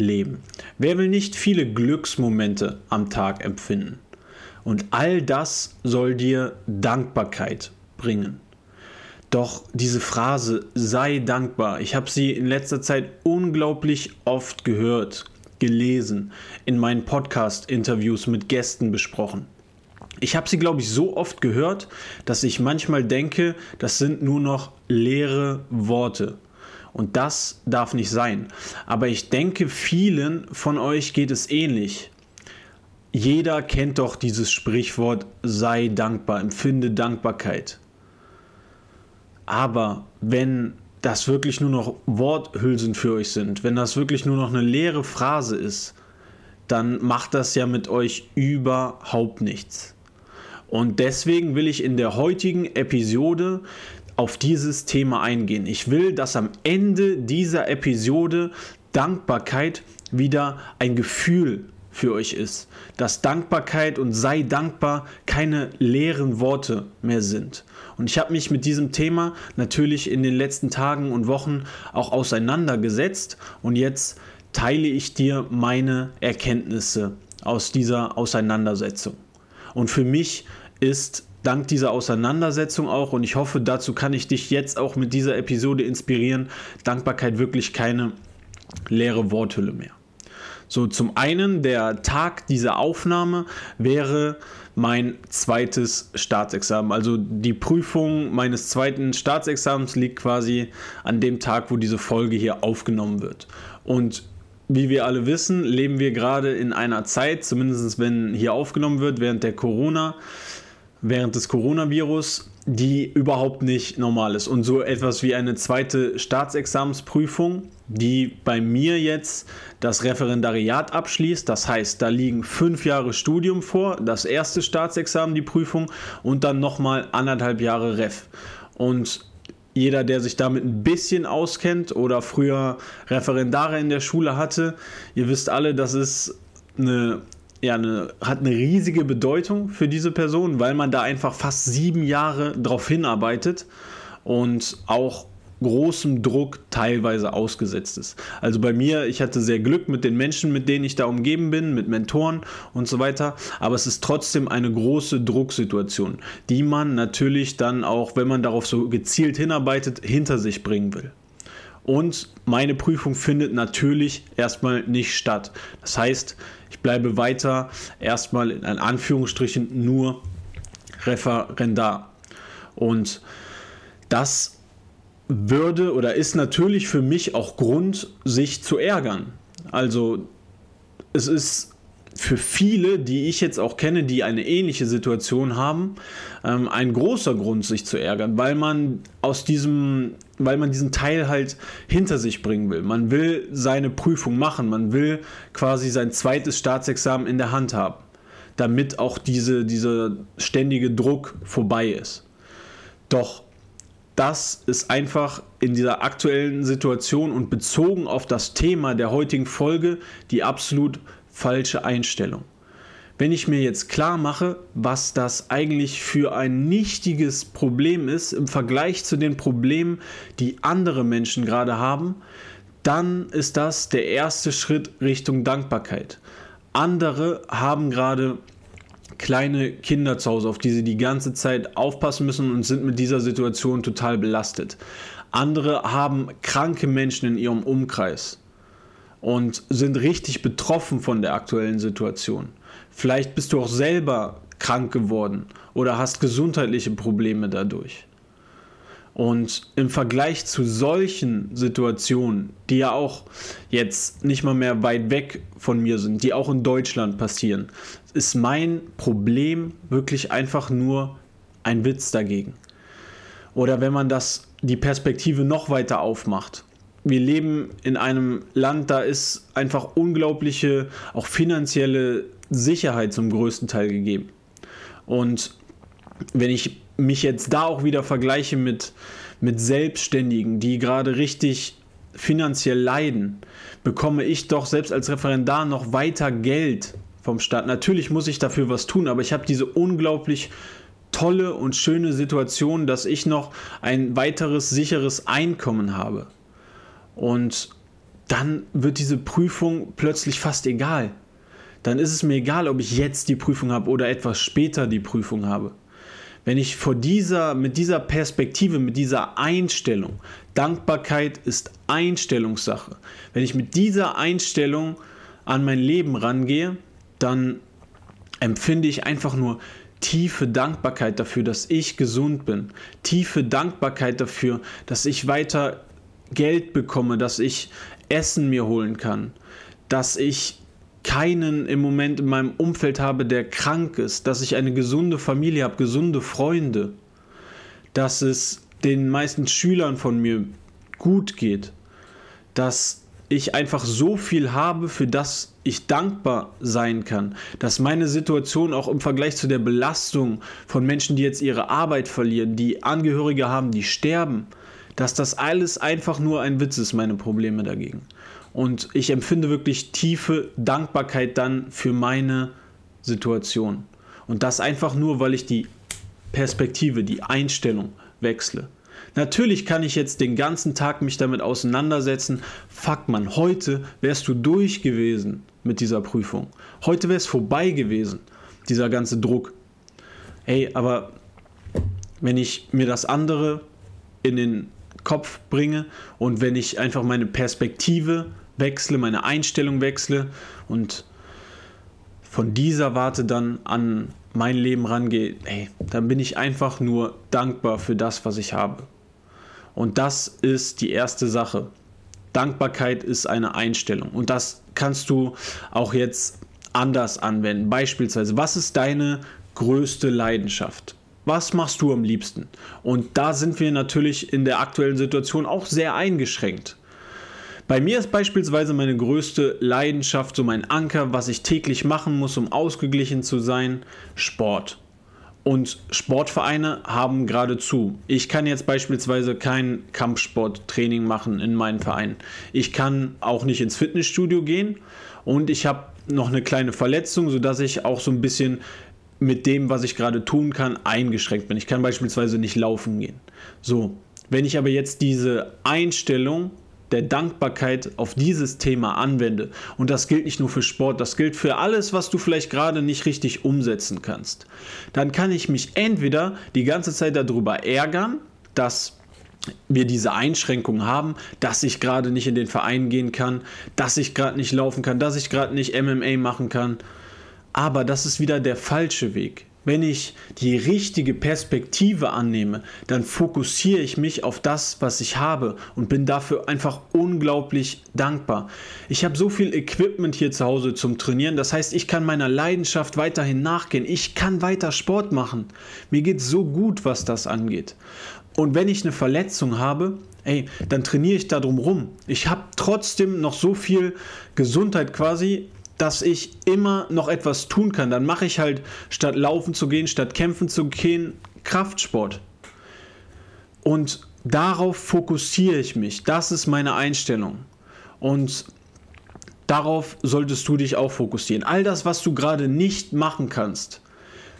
leben? Wer will nicht viele Glücksmomente am Tag empfinden? Und all das soll dir Dankbarkeit bringen. Doch diese Phrase sei dankbar, ich habe sie in letzter Zeit unglaublich oft gehört, gelesen, in meinen Podcast-Interviews mit Gästen besprochen. Ich habe sie, glaube ich, so oft gehört, dass ich manchmal denke, das sind nur noch leere Worte. Und das darf nicht sein. Aber ich denke, vielen von euch geht es ähnlich. Jeder kennt doch dieses Sprichwort, sei dankbar, empfinde Dankbarkeit. Aber wenn das wirklich nur noch Worthülsen für euch sind, wenn das wirklich nur noch eine leere Phrase ist, dann macht das ja mit euch überhaupt nichts. Und deswegen will ich in der heutigen Episode auf dieses Thema eingehen. Ich will, dass am Ende dieser Episode Dankbarkeit wieder ein Gefühl für euch ist. Dass Dankbarkeit und sei dankbar keine leeren Worte mehr sind. Und ich habe mich mit diesem Thema natürlich in den letzten Tagen und Wochen auch auseinandergesetzt und jetzt teile ich dir meine Erkenntnisse aus dieser Auseinandersetzung. Und für mich ist dank dieser Auseinandersetzung auch, und ich hoffe, dazu kann ich dich jetzt auch mit dieser Episode inspirieren, Dankbarkeit wirklich keine leere Worthülle mehr. So, zum einen, der Tag dieser Aufnahme wäre mein zweites Staatsexamen. Also die Prüfung meines zweiten Staatsexamens liegt quasi an dem Tag, wo diese Folge hier aufgenommen wird. Und wie wir alle wissen, leben wir gerade in einer Zeit, zumindest wenn hier aufgenommen wird, während der Corona, während des Coronavirus, die überhaupt nicht normal ist. Und so etwas wie eine zweite Staatsexamensprüfung, die bei mir jetzt das Referendariat abschließt. Das heißt, da liegen fünf Jahre Studium vor, das erste Staatsexamen, die Prüfung und dann nochmal anderthalb Jahre Ref. Und jeder, der sich damit ein bisschen auskennt oder früher Referendare in der Schule hatte, ihr wisst alle, das ist eine ja, eine, hat eine riesige Bedeutung für diese Person, weil man da einfach fast sieben Jahre drauf hinarbeitet und auch großem Druck teilweise ausgesetzt ist. Also bei mir, ich hatte sehr Glück mit den Menschen, mit denen ich da umgeben bin, mit Mentoren und so weiter, aber es ist trotzdem eine große Drucksituation, die man natürlich dann auch, wenn man darauf so gezielt hinarbeitet, hinter sich bringen will. Und meine Prüfung findet natürlich erstmal nicht statt. Das heißt, bleibe weiter erstmal in Anführungsstrichen nur Referendar. Und das würde oder ist natürlich für mich auch Grund, sich zu ärgern. Also es ist für viele, die ich jetzt auch kenne, die eine ähnliche Situation haben, ähm, ein großer Grund, sich zu ärgern, weil man aus diesem, weil man diesen Teil halt hinter sich bringen will. Man will seine Prüfung machen, man will quasi sein zweites Staatsexamen in der Hand haben, damit auch diese, dieser ständige Druck vorbei ist. Doch das ist einfach in dieser aktuellen Situation und bezogen auf das Thema der heutigen Folge die absolut falsche Einstellung. Wenn ich mir jetzt klar mache, was das eigentlich für ein nichtiges Problem ist im Vergleich zu den Problemen, die andere Menschen gerade haben, dann ist das der erste Schritt Richtung Dankbarkeit. Andere haben gerade kleine Kinder zu Hause, auf die sie die ganze Zeit aufpassen müssen und sind mit dieser Situation total belastet. Andere haben kranke Menschen in ihrem Umkreis und sind richtig betroffen von der aktuellen Situation. Vielleicht bist du auch selber krank geworden oder hast gesundheitliche Probleme dadurch. Und im Vergleich zu solchen Situationen, die ja auch jetzt nicht mal mehr weit weg von mir sind, die auch in Deutschland passieren, ist mein Problem wirklich einfach nur ein Witz dagegen. Oder wenn man das die Perspektive noch weiter aufmacht, wir leben in einem Land, da ist einfach unglaubliche, auch finanzielle Sicherheit zum größten Teil gegeben. Und wenn ich mich jetzt da auch wieder vergleiche mit, mit Selbstständigen, die gerade richtig finanziell leiden, bekomme ich doch selbst als Referendar noch weiter Geld vom Staat. Natürlich muss ich dafür was tun, aber ich habe diese unglaublich tolle und schöne Situation, dass ich noch ein weiteres sicheres Einkommen habe. Und dann wird diese Prüfung plötzlich fast egal. Dann ist es mir egal, ob ich jetzt die Prüfung habe oder etwas später die Prüfung habe. Wenn ich vor dieser, mit dieser Perspektive, mit dieser Einstellung, Dankbarkeit ist Einstellungssache, wenn ich mit dieser Einstellung an mein Leben rangehe, dann empfinde ich einfach nur tiefe Dankbarkeit dafür, dass ich gesund bin, tiefe Dankbarkeit dafür, dass ich weiter Geld bekomme, dass ich Essen mir holen kann, dass ich keinen im Moment in meinem Umfeld habe, der krank ist, dass ich eine gesunde Familie habe, gesunde Freunde, dass es den meisten Schülern von mir gut geht, dass ich einfach so viel habe, für das ich dankbar sein kann, dass meine Situation auch im Vergleich zu der Belastung von Menschen, die jetzt ihre Arbeit verlieren, die Angehörige haben, die sterben, dass das alles einfach nur ein Witz ist, meine Probleme dagegen. Und ich empfinde wirklich tiefe Dankbarkeit dann für meine Situation. Und das einfach nur, weil ich die Perspektive, die Einstellung wechsle. Natürlich kann ich jetzt den ganzen Tag mich damit auseinandersetzen. Fuck man, heute wärst du durch gewesen mit dieser Prüfung. Heute wäre es vorbei gewesen, dieser ganze Druck. Ey, aber wenn ich mir das andere in den Kopf bringe und wenn ich einfach meine Perspektive wechsle, meine Einstellung wechsle und von dieser Warte dann an mein Leben rangehe, ey, dann bin ich einfach nur dankbar für das, was ich habe. Und das ist die erste Sache. Dankbarkeit ist eine Einstellung. Und das kannst du auch jetzt anders anwenden. Beispielsweise, was ist deine größte Leidenschaft? Was machst du am liebsten? Und da sind wir natürlich in der aktuellen Situation auch sehr eingeschränkt. Bei mir ist beispielsweise meine größte Leidenschaft, so mein Anker, was ich täglich machen muss, um ausgeglichen zu sein, Sport. Und Sportvereine haben geradezu. Ich kann jetzt beispielsweise kein Kampfsporttraining machen in meinen Verein. Ich kann auch nicht ins Fitnessstudio gehen und ich habe noch eine kleine Verletzung, sodass ich auch so ein bisschen mit dem, was ich gerade tun kann, eingeschränkt bin. Ich kann beispielsweise nicht laufen gehen. So, wenn ich aber jetzt diese Einstellung der Dankbarkeit auf dieses Thema anwende. Und das gilt nicht nur für Sport, das gilt für alles, was du vielleicht gerade nicht richtig umsetzen kannst. Dann kann ich mich entweder die ganze Zeit darüber ärgern, dass wir diese Einschränkung haben, dass ich gerade nicht in den Verein gehen kann, dass ich gerade nicht laufen kann, dass ich gerade nicht MMA machen kann. Aber das ist wieder der falsche Weg. Wenn ich die richtige Perspektive annehme, dann fokussiere ich mich auf das, was ich habe und bin dafür einfach unglaublich dankbar. Ich habe so viel Equipment hier zu Hause zum Trainieren, das heißt, ich kann meiner Leidenschaft weiterhin nachgehen. Ich kann weiter Sport machen. Mir geht so gut, was das angeht. Und wenn ich eine Verletzung habe, ey, dann trainiere ich da drum rum. Ich habe trotzdem noch so viel Gesundheit quasi dass ich immer noch etwas tun kann. Dann mache ich halt, statt laufen zu gehen, statt kämpfen zu gehen, Kraftsport. Und darauf fokussiere ich mich. Das ist meine Einstellung. Und darauf solltest du dich auch fokussieren. All das, was du gerade nicht machen kannst,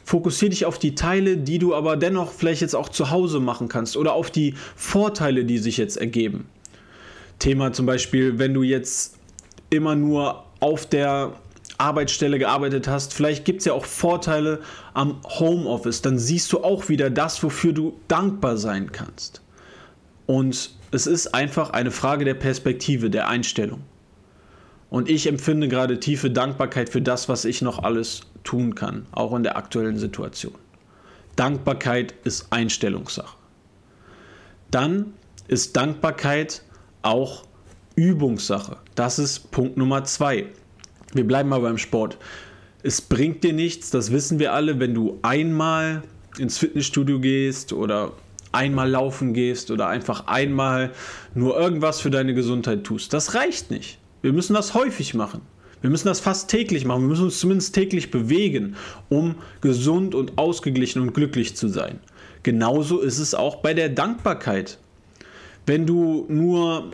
fokussiere dich auf die Teile, die du aber dennoch vielleicht jetzt auch zu Hause machen kannst oder auf die Vorteile, die sich jetzt ergeben. Thema zum Beispiel, wenn du jetzt immer nur auf der Arbeitsstelle gearbeitet hast. Vielleicht gibt es ja auch Vorteile am Homeoffice. Dann siehst du auch wieder das, wofür du dankbar sein kannst. Und es ist einfach eine Frage der Perspektive, der Einstellung. Und ich empfinde gerade tiefe Dankbarkeit für das, was ich noch alles tun kann, auch in der aktuellen Situation. Dankbarkeit ist Einstellungssache. Dann ist Dankbarkeit auch Übungssache. Das ist Punkt Nummer zwei. Wir bleiben mal beim Sport. Es bringt dir nichts, das wissen wir alle, wenn du einmal ins Fitnessstudio gehst oder einmal laufen gehst oder einfach einmal nur irgendwas für deine Gesundheit tust. Das reicht nicht. Wir müssen das häufig machen. Wir müssen das fast täglich machen. Wir müssen uns zumindest täglich bewegen, um gesund und ausgeglichen und glücklich zu sein. Genauso ist es auch bei der Dankbarkeit. Wenn du nur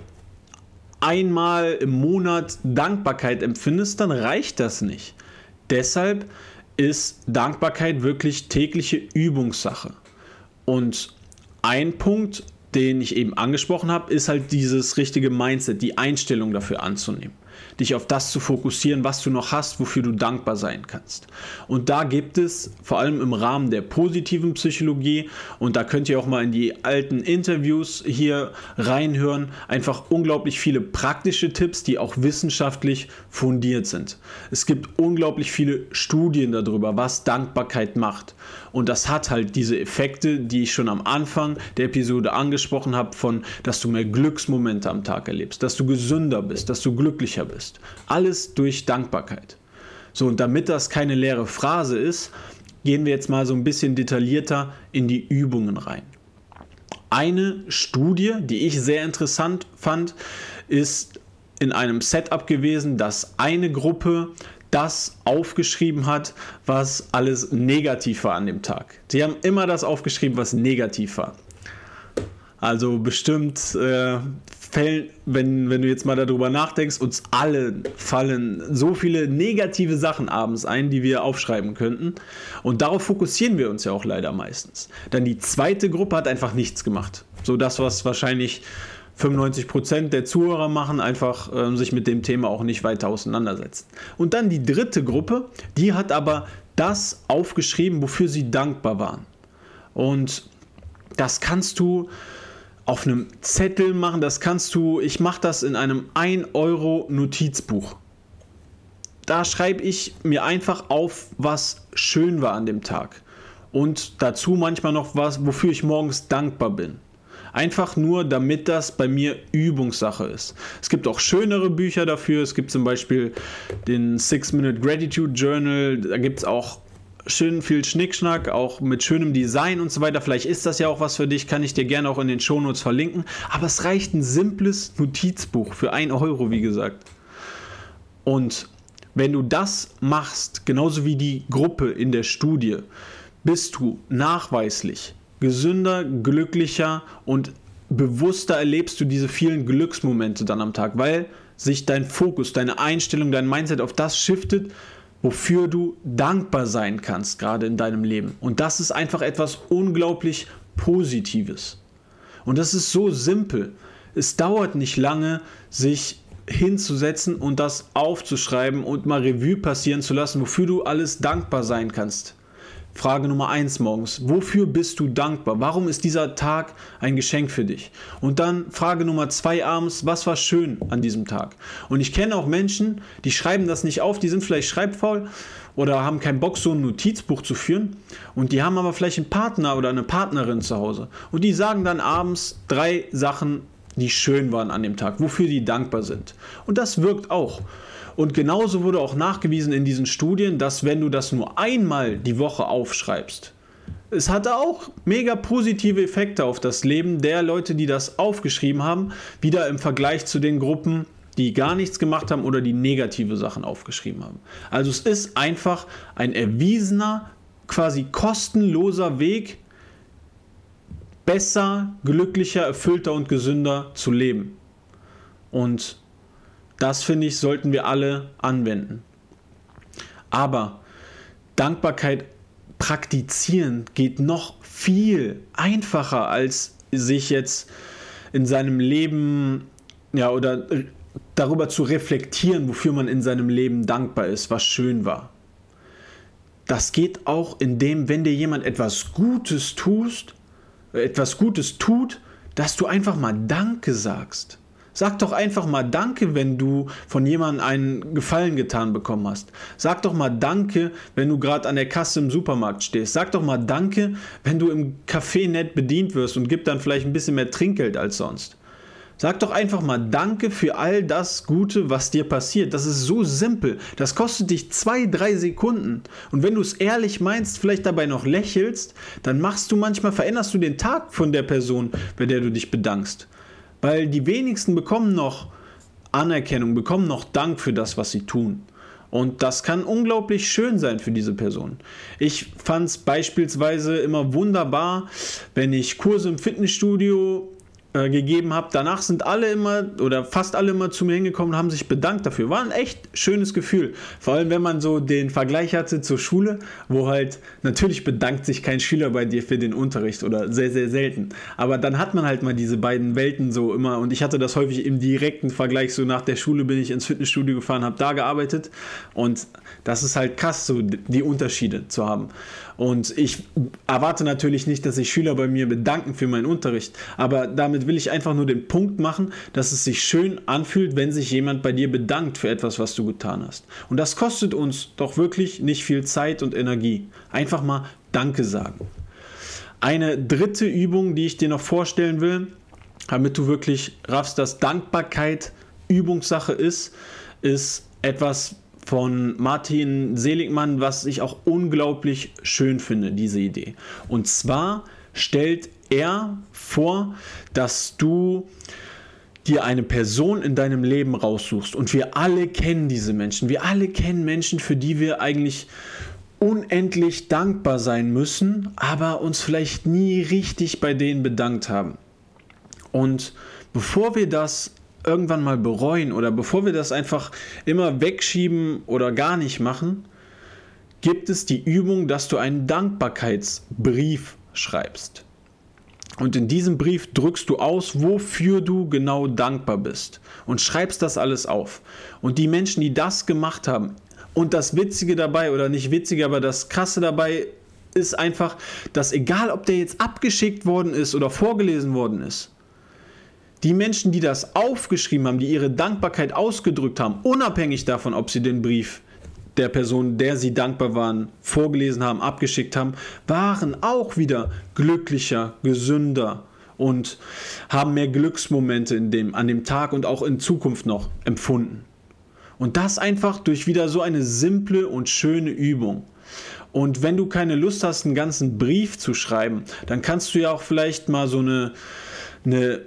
einmal im Monat Dankbarkeit empfindest, dann reicht das nicht. Deshalb ist Dankbarkeit wirklich tägliche Übungssache. Und ein Punkt, den ich eben angesprochen habe, ist halt dieses richtige Mindset, die Einstellung dafür anzunehmen dich auf das zu fokussieren, was du noch hast, wofür du dankbar sein kannst. Und da gibt es vor allem im Rahmen der positiven Psychologie, und da könnt ihr auch mal in die alten Interviews hier reinhören, einfach unglaublich viele praktische Tipps, die auch wissenschaftlich fundiert sind. Es gibt unglaublich viele Studien darüber, was Dankbarkeit macht. Und das hat halt diese Effekte, die ich schon am Anfang der Episode angesprochen habe, von, dass du mehr Glücksmomente am Tag erlebst, dass du gesünder bist, dass du glücklicher bist. Alles durch Dankbarkeit. So, und damit das keine leere Phrase ist, gehen wir jetzt mal so ein bisschen detaillierter in die Übungen rein. Eine Studie, die ich sehr interessant fand, ist in einem Setup gewesen, dass eine Gruppe das aufgeschrieben hat, was alles negativ war an dem Tag. Sie haben immer das aufgeschrieben, was negativ war. Also bestimmt äh, Fällen, wenn, wenn du jetzt mal darüber nachdenkst, uns alle fallen so viele negative Sachen abends ein, die wir aufschreiben könnten. Und darauf fokussieren wir uns ja auch leider meistens. Dann die zweite Gruppe hat einfach nichts gemacht. So das, was wahrscheinlich 95% der Zuhörer machen, einfach äh, sich mit dem Thema auch nicht weiter auseinandersetzen. Und dann die dritte Gruppe, die hat aber das aufgeschrieben, wofür sie dankbar waren. Und das kannst du auf einem Zettel machen, das kannst du, ich mache das in einem 1 Euro Notizbuch. Da schreibe ich mir einfach auf, was schön war an dem Tag. Und dazu manchmal noch was, wofür ich morgens dankbar bin. Einfach nur, damit das bei mir Übungssache ist. Es gibt auch schönere Bücher dafür. Es gibt zum Beispiel den Six-Minute Gratitude Journal. Da gibt es auch schön viel Schnickschnack, auch mit schönem Design und so weiter. Vielleicht ist das ja auch was für dich, kann ich dir gerne auch in den Shownotes verlinken. Aber es reicht ein simples Notizbuch für 1 Euro, wie gesagt. Und wenn du das machst, genauso wie die Gruppe in der Studie, bist du nachweislich gesünder, glücklicher und bewusster erlebst du diese vielen Glücksmomente dann am Tag, weil sich dein Fokus, deine Einstellung, dein Mindset auf das shiftet, wofür du dankbar sein kannst, gerade in deinem Leben. Und das ist einfach etwas unglaublich Positives. Und das ist so simpel. Es dauert nicht lange, sich hinzusetzen und das aufzuschreiben und mal Revue passieren zu lassen, wofür du alles dankbar sein kannst. Frage Nummer eins morgens. Wofür bist du dankbar? Warum ist dieser Tag ein Geschenk für dich? Und dann Frage Nummer zwei abends. Was war schön an diesem Tag? Und ich kenne auch Menschen, die schreiben das nicht auf, die sind vielleicht schreibfaul oder haben keinen Bock, so ein Notizbuch zu führen. Und die haben aber vielleicht einen Partner oder eine Partnerin zu Hause. Und die sagen dann abends drei Sachen, die schön waren an dem Tag, wofür die dankbar sind. Und das wirkt auch. Und genauso wurde auch nachgewiesen in diesen Studien, dass wenn du das nur einmal die Woche aufschreibst, es hatte auch mega positive Effekte auf das Leben der Leute, die das aufgeschrieben haben, wieder im Vergleich zu den Gruppen, die gar nichts gemacht haben oder die negative Sachen aufgeschrieben haben. Also es ist einfach ein erwiesener, quasi kostenloser Weg, besser, glücklicher, erfüllter und gesünder zu leben. Und das finde ich, sollten wir alle anwenden. Aber Dankbarkeit praktizieren geht noch viel einfacher, als sich jetzt in seinem Leben ja oder darüber zu reflektieren, wofür man in seinem Leben dankbar ist, was schön war. Das geht auch, indem, wenn dir jemand etwas Gutes tust, etwas Gutes tut, dass du einfach mal Danke sagst. Sag doch einfach mal Danke, wenn du von jemandem einen Gefallen getan bekommen hast. Sag doch mal Danke, wenn du gerade an der Kasse im Supermarkt stehst. Sag doch mal Danke, wenn du im Café nett bedient wirst und gib dann vielleicht ein bisschen mehr Trinkgeld als sonst. Sag doch einfach mal Danke für all das Gute, was dir passiert. Das ist so simpel. Das kostet dich zwei, drei Sekunden. Und wenn du es ehrlich meinst, vielleicht dabei noch lächelst, dann machst du manchmal, veränderst du den Tag von der Person, bei der du dich bedankst. Weil die wenigsten bekommen noch Anerkennung, bekommen noch Dank für das, was sie tun. Und das kann unglaublich schön sein für diese Person. Ich fand es beispielsweise immer wunderbar, wenn ich Kurse im Fitnessstudio äh, gegeben habe. Danach sind alle immer oder fast alle immer zu mir hingekommen und haben sich bedankt dafür. War ein echt schönes Gefühl. Vor allem, wenn man so den Vergleich hatte zur Schule, wo halt natürlich bedankt sich kein Schüler bei dir für den Unterricht oder sehr, sehr selten. Aber dann hat man halt mal diese beiden Welten so immer und ich hatte das häufig im direkten Vergleich. So nach der Schule bin ich ins Fitnessstudio gefahren, habe da gearbeitet und das ist halt krass, so die Unterschiede zu haben. Und ich erwarte natürlich nicht, dass sich Schüler bei mir bedanken für meinen Unterricht, aber damit will ich einfach nur den Punkt machen, dass es sich schön anfühlt, wenn sich jemand bei dir bedankt für etwas, was du getan hast. Und das kostet uns doch wirklich nicht viel Zeit und Energie. Einfach mal Danke sagen. Eine dritte Übung, die ich dir noch vorstellen will, damit du wirklich raffst, dass Dankbarkeit Übungssache ist, ist etwas, von Martin Seligmann, was ich auch unglaublich schön finde, diese Idee. Und zwar stellt er vor, dass du dir eine Person in deinem Leben raussuchst. Und wir alle kennen diese Menschen. Wir alle kennen Menschen, für die wir eigentlich unendlich dankbar sein müssen, aber uns vielleicht nie richtig bei denen bedankt haben. Und bevor wir das irgendwann mal bereuen oder bevor wir das einfach immer wegschieben oder gar nicht machen, gibt es die Übung, dass du einen Dankbarkeitsbrief schreibst. Und in diesem Brief drückst du aus, wofür du genau dankbar bist und schreibst das alles auf. Und die Menschen, die das gemacht haben, und das Witzige dabei, oder nicht witzige, aber das Krasse dabei ist einfach, dass egal ob der jetzt abgeschickt worden ist oder vorgelesen worden ist, die Menschen, die das aufgeschrieben haben, die ihre Dankbarkeit ausgedrückt haben, unabhängig davon, ob sie den Brief der Person, der sie dankbar waren, vorgelesen haben, abgeschickt haben, waren auch wieder glücklicher, gesünder und haben mehr Glücksmomente in dem, an dem Tag und auch in Zukunft noch empfunden. Und das einfach durch wieder so eine simple und schöne Übung. Und wenn du keine Lust hast, einen ganzen Brief zu schreiben, dann kannst du ja auch vielleicht mal so eine, eine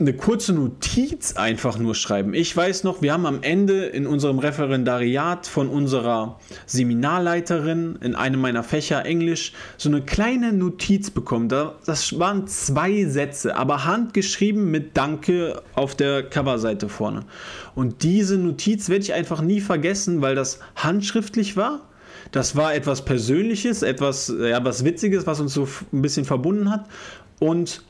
eine kurze Notiz einfach nur schreiben. Ich weiß noch, wir haben am Ende in unserem Referendariat von unserer Seminarleiterin in einem meiner Fächer Englisch so eine kleine Notiz bekommen. Das waren zwei Sätze, aber handgeschrieben mit Danke auf der Coverseite vorne. Und diese Notiz werde ich einfach nie vergessen, weil das handschriftlich war. Das war etwas Persönliches, etwas ja, was Witziges, was uns so ein bisschen verbunden hat. Und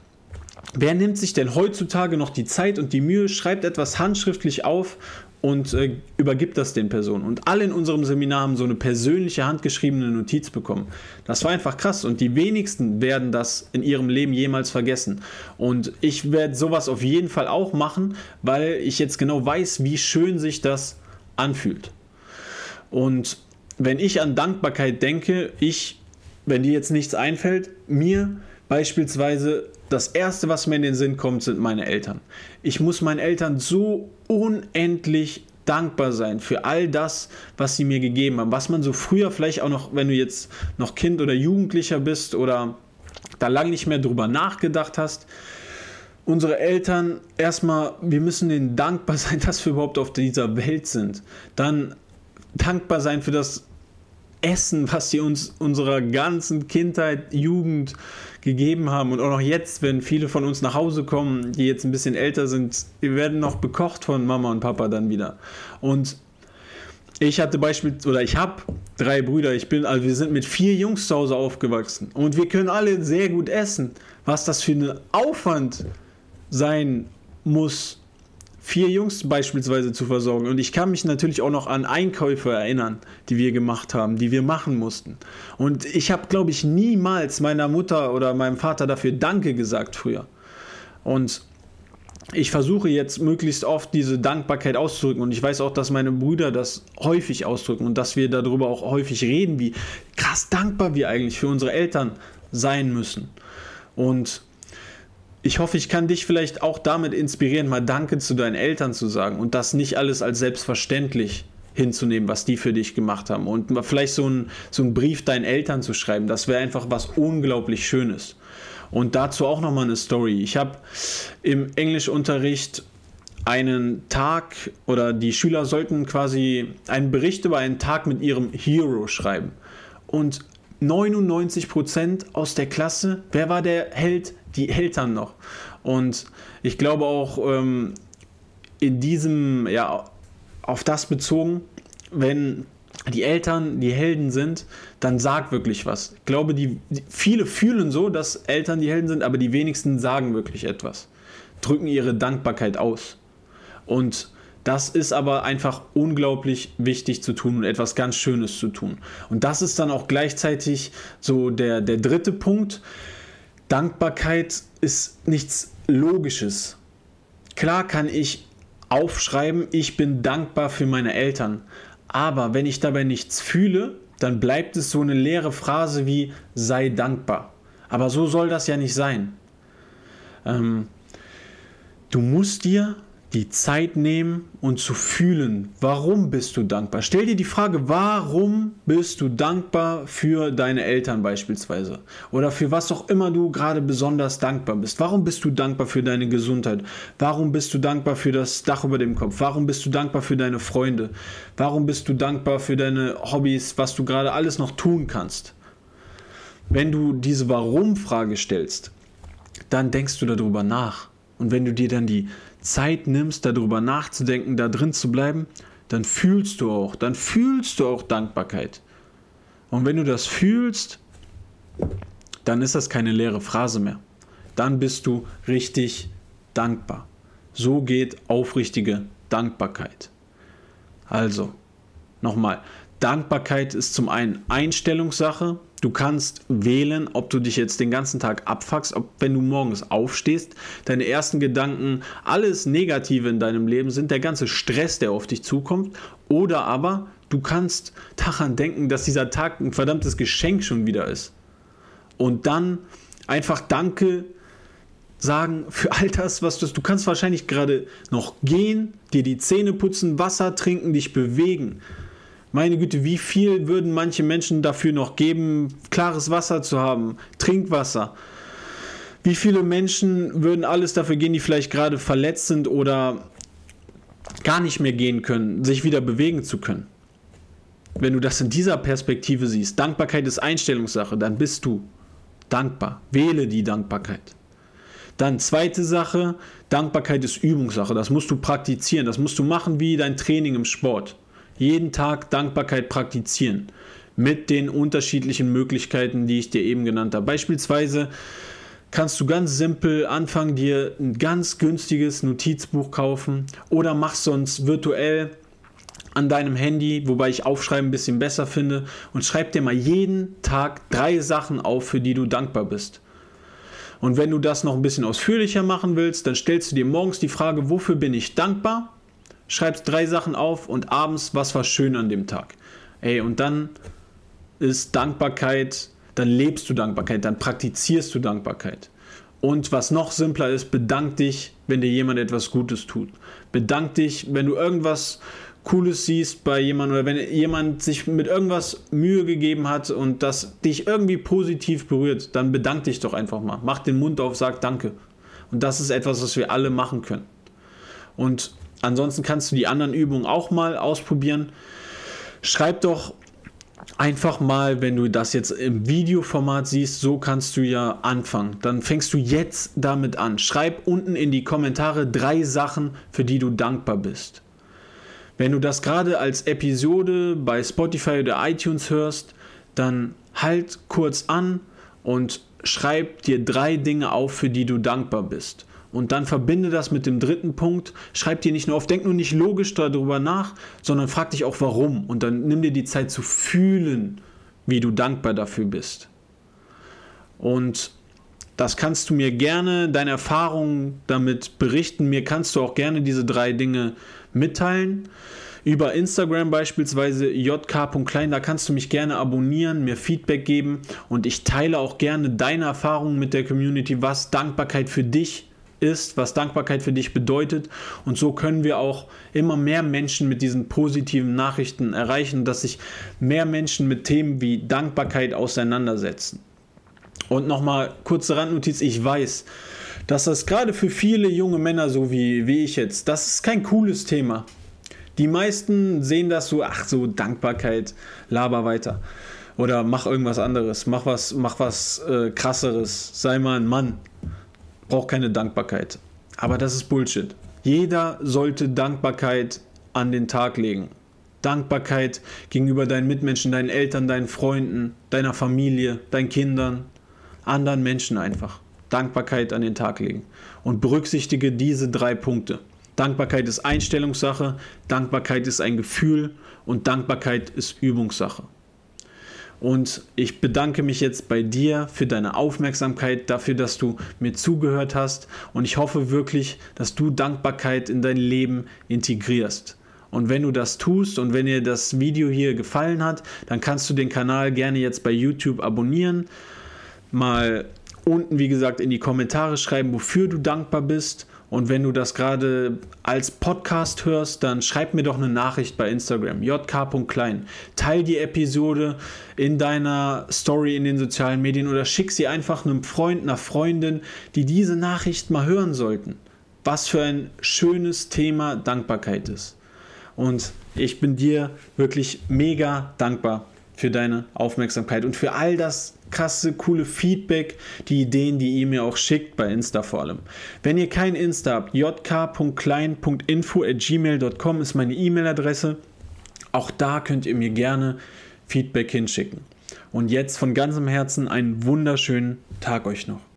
Wer nimmt sich denn heutzutage noch die Zeit und die Mühe, schreibt etwas handschriftlich auf und äh, übergibt das den Personen? Und alle in unserem Seminar haben so eine persönliche handgeschriebene Notiz bekommen. Das war einfach krass und die wenigsten werden das in ihrem Leben jemals vergessen. Und ich werde sowas auf jeden Fall auch machen, weil ich jetzt genau weiß, wie schön sich das anfühlt. Und wenn ich an Dankbarkeit denke, ich, wenn dir jetzt nichts einfällt, mir beispielsweise das Erste, was mir in den Sinn kommt, sind meine Eltern. Ich muss meinen Eltern so unendlich dankbar sein für all das, was sie mir gegeben haben. Was man so früher vielleicht auch noch, wenn du jetzt noch Kind oder Jugendlicher bist oder da lang nicht mehr drüber nachgedacht hast. Unsere Eltern, erstmal, wir müssen denen dankbar sein, dass wir überhaupt auf dieser Welt sind. Dann dankbar sein für das Essen, was sie uns unserer ganzen Kindheit, Jugend gegeben haben und auch noch jetzt, wenn viele von uns nach Hause kommen, die jetzt ein bisschen älter sind, wir werden noch bekocht von Mama und Papa dann wieder. Und ich hatte beispielsweise, oder ich habe drei Brüder, ich bin, also wir sind mit vier Jungs zu Hause aufgewachsen und wir können alle sehr gut essen. Was das für ein Aufwand sein muss, vier Jungs beispielsweise zu versorgen. Und ich kann mich natürlich auch noch an Einkäufe erinnern, die wir gemacht haben, die wir machen mussten. Und ich habe, glaube ich, niemals meiner Mutter oder meinem Vater dafür Danke gesagt früher. Und ich versuche jetzt möglichst oft diese Dankbarkeit auszudrücken und ich weiß auch, dass meine Brüder das häufig ausdrücken und dass wir darüber auch häufig reden, wie krass dankbar wir eigentlich für unsere Eltern sein müssen. Und ich hoffe, ich kann dich vielleicht auch damit inspirieren, mal Danke zu deinen Eltern zu sagen und das nicht alles als selbstverständlich hinzunehmen, was die für dich gemacht haben. Und vielleicht so einen so Brief deinen Eltern zu schreiben, das wäre einfach was unglaublich Schönes. Und dazu auch nochmal eine Story. Ich habe im Englischunterricht einen Tag oder die Schüler sollten quasi einen Bericht über einen Tag mit ihrem Hero schreiben. Und 99% aus der Klasse, wer war der Held? die Eltern noch. Und ich glaube auch ähm, in diesem, ja, auf das bezogen, wenn die Eltern die Helden sind, dann sag wirklich was. Ich glaube, die, die, viele fühlen so, dass Eltern die Helden sind, aber die wenigsten sagen wirklich etwas. Drücken ihre Dankbarkeit aus. Und das ist aber einfach unglaublich wichtig zu tun und etwas ganz Schönes zu tun. Und das ist dann auch gleichzeitig so der, der dritte Punkt. Dankbarkeit ist nichts Logisches. Klar kann ich aufschreiben, ich bin dankbar für meine Eltern. Aber wenn ich dabei nichts fühle, dann bleibt es so eine leere Phrase wie sei dankbar. Aber so soll das ja nicht sein. Ähm, du musst dir die Zeit nehmen und zu fühlen, warum bist du dankbar. Stell dir die Frage, warum bist du dankbar für deine Eltern beispielsweise oder für was auch immer du gerade besonders dankbar bist. Warum bist du dankbar für deine Gesundheit? Warum bist du dankbar für das Dach über dem Kopf? Warum bist du dankbar für deine Freunde? Warum bist du dankbar für deine Hobbys, was du gerade alles noch tun kannst? Wenn du diese Warum-Frage stellst, dann denkst du darüber nach. Und wenn du dir dann die Zeit nimmst, darüber nachzudenken, da drin zu bleiben, dann fühlst du auch, dann fühlst du auch Dankbarkeit. Und wenn du das fühlst, dann ist das keine leere Phrase mehr. Dann bist du richtig dankbar. So geht aufrichtige Dankbarkeit. Also, nochmal, Dankbarkeit ist zum einen Einstellungssache, Du kannst wählen, ob du dich jetzt den ganzen Tag abfuckst, ob wenn du morgens aufstehst, deine ersten Gedanken, alles Negative in deinem Leben sind, der ganze Stress, der auf dich zukommt, oder aber du kannst daran denken, dass dieser Tag ein verdammtes Geschenk schon wieder ist. Und dann einfach Danke sagen für all das, was du, du kannst wahrscheinlich gerade noch gehen, dir die Zähne putzen, Wasser trinken, dich bewegen meine Güte, wie viel würden manche Menschen dafür noch geben, klares Wasser zu haben, Trinkwasser? Wie viele Menschen würden alles dafür gehen, die vielleicht gerade verletzt sind oder gar nicht mehr gehen können, sich wieder bewegen zu können? Wenn du das in dieser Perspektive siehst, Dankbarkeit ist Einstellungssache, dann bist du dankbar. Wähle die Dankbarkeit. Dann zweite Sache, Dankbarkeit ist Übungssache. Das musst du praktizieren. Das musst du machen wie dein Training im Sport jeden Tag Dankbarkeit praktizieren mit den unterschiedlichen Möglichkeiten, die ich dir eben genannt habe. Beispielsweise kannst du ganz simpel anfangen, dir ein ganz günstiges Notizbuch kaufen oder mach sonst virtuell an deinem Handy, wobei ich Aufschreiben ein bisschen besser finde und schreib dir mal jeden Tag drei Sachen auf, für die du dankbar bist. Und wenn du das noch ein bisschen ausführlicher machen willst, dann stellst du dir morgens die Frage, wofür bin ich dankbar? Schreibst drei Sachen auf und abends, was war schön an dem Tag. Ey, und dann ist Dankbarkeit, dann lebst du Dankbarkeit, dann praktizierst du Dankbarkeit. Und was noch simpler ist, bedank dich, wenn dir jemand etwas Gutes tut. Bedank dich, wenn du irgendwas Cooles siehst bei jemandem oder wenn jemand sich mit irgendwas Mühe gegeben hat und das dich irgendwie positiv berührt, dann bedank dich doch einfach mal. Mach den Mund auf, sag Danke. Und das ist etwas, was wir alle machen können. Und Ansonsten kannst du die anderen Übungen auch mal ausprobieren. Schreib doch einfach mal, wenn du das jetzt im Videoformat siehst, so kannst du ja anfangen. Dann fängst du jetzt damit an. Schreib unten in die Kommentare drei Sachen, für die du dankbar bist. Wenn du das gerade als Episode bei Spotify oder iTunes hörst, dann halt kurz an und schreib dir drei Dinge auf, für die du dankbar bist. Und dann verbinde das mit dem dritten Punkt. Schreib dir nicht nur auf, denk nur nicht logisch darüber nach, sondern frag dich auch warum. Und dann nimm dir die Zeit zu fühlen, wie du dankbar dafür bist. Und das kannst du mir gerne, deine Erfahrungen damit berichten. Mir kannst du auch gerne diese drei Dinge mitteilen. Über Instagram beispielsweise jk.klein, da kannst du mich gerne abonnieren, mir Feedback geben und ich teile auch gerne deine Erfahrungen mit der Community, was Dankbarkeit für dich ist, was Dankbarkeit für dich bedeutet. Und so können wir auch immer mehr Menschen mit diesen positiven Nachrichten erreichen, dass sich mehr Menschen mit Themen wie Dankbarkeit auseinandersetzen. Und nochmal kurze Randnotiz, ich weiß, dass das gerade für viele junge Männer, so wie, wie ich jetzt, das ist kein cooles Thema. Die meisten sehen das so, ach so, Dankbarkeit, laber weiter. Oder mach irgendwas anderes, mach was, mach was äh, krasseres, sei mal ein Mann. Braucht keine Dankbarkeit. Aber das ist Bullshit. Jeder sollte Dankbarkeit an den Tag legen. Dankbarkeit gegenüber deinen Mitmenschen, deinen Eltern, deinen Freunden, deiner Familie, deinen Kindern, anderen Menschen einfach. Dankbarkeit an den Tag legen. Und berücksichtige diese drei Punkte. Dankbarkeit ist Einstellungssache, Dankbarkeit ist ein Gefühl und Dankbarkeit ist Übungssache. Und ich bedanke mich jetzt bei dir für deine Aufmerksamkeit, dafür, dass du mir zugehört hast. Und ich hoffe wirklich, dass du Dankbarkeit in dein Leben integrierst. Und wenn du das tust und wenn dir das Video hier gefallen hat, dann kannst du den Kanal gerne jetzt bei YouTube abonnieren. Mal unten, wie gesagt, in die Kommentare schreiben, wofür du dankbar bist. Und wenn du das gerade als Podcast hörst, dann schreib mir doch eine Nachricht bei Instagram, jk.klein. Teil die Episode in deiner Story in den sozialen Medien oder schick sie einfach einem Freund, einer Freundin, die diese Nachricht mal hören sollten. Was für ein schönes Thema Dankbarkeit ist. Und ich bin dir wirklich mega dankbar für deine Aufmerksamkeit und für all das krasse, coole Feedback, die Ideen, die ihr mir auch schickt, bei Insta vor allem. Wenn ihr kein Insta habt, jk.klein.info.gmail.com ist meine E-Mail-Adresse. Auch da könnt ihr mir gerne Feedback hinschicken. Und jetzt von ganzem Herzen einen wunderschönen Tag euch noch.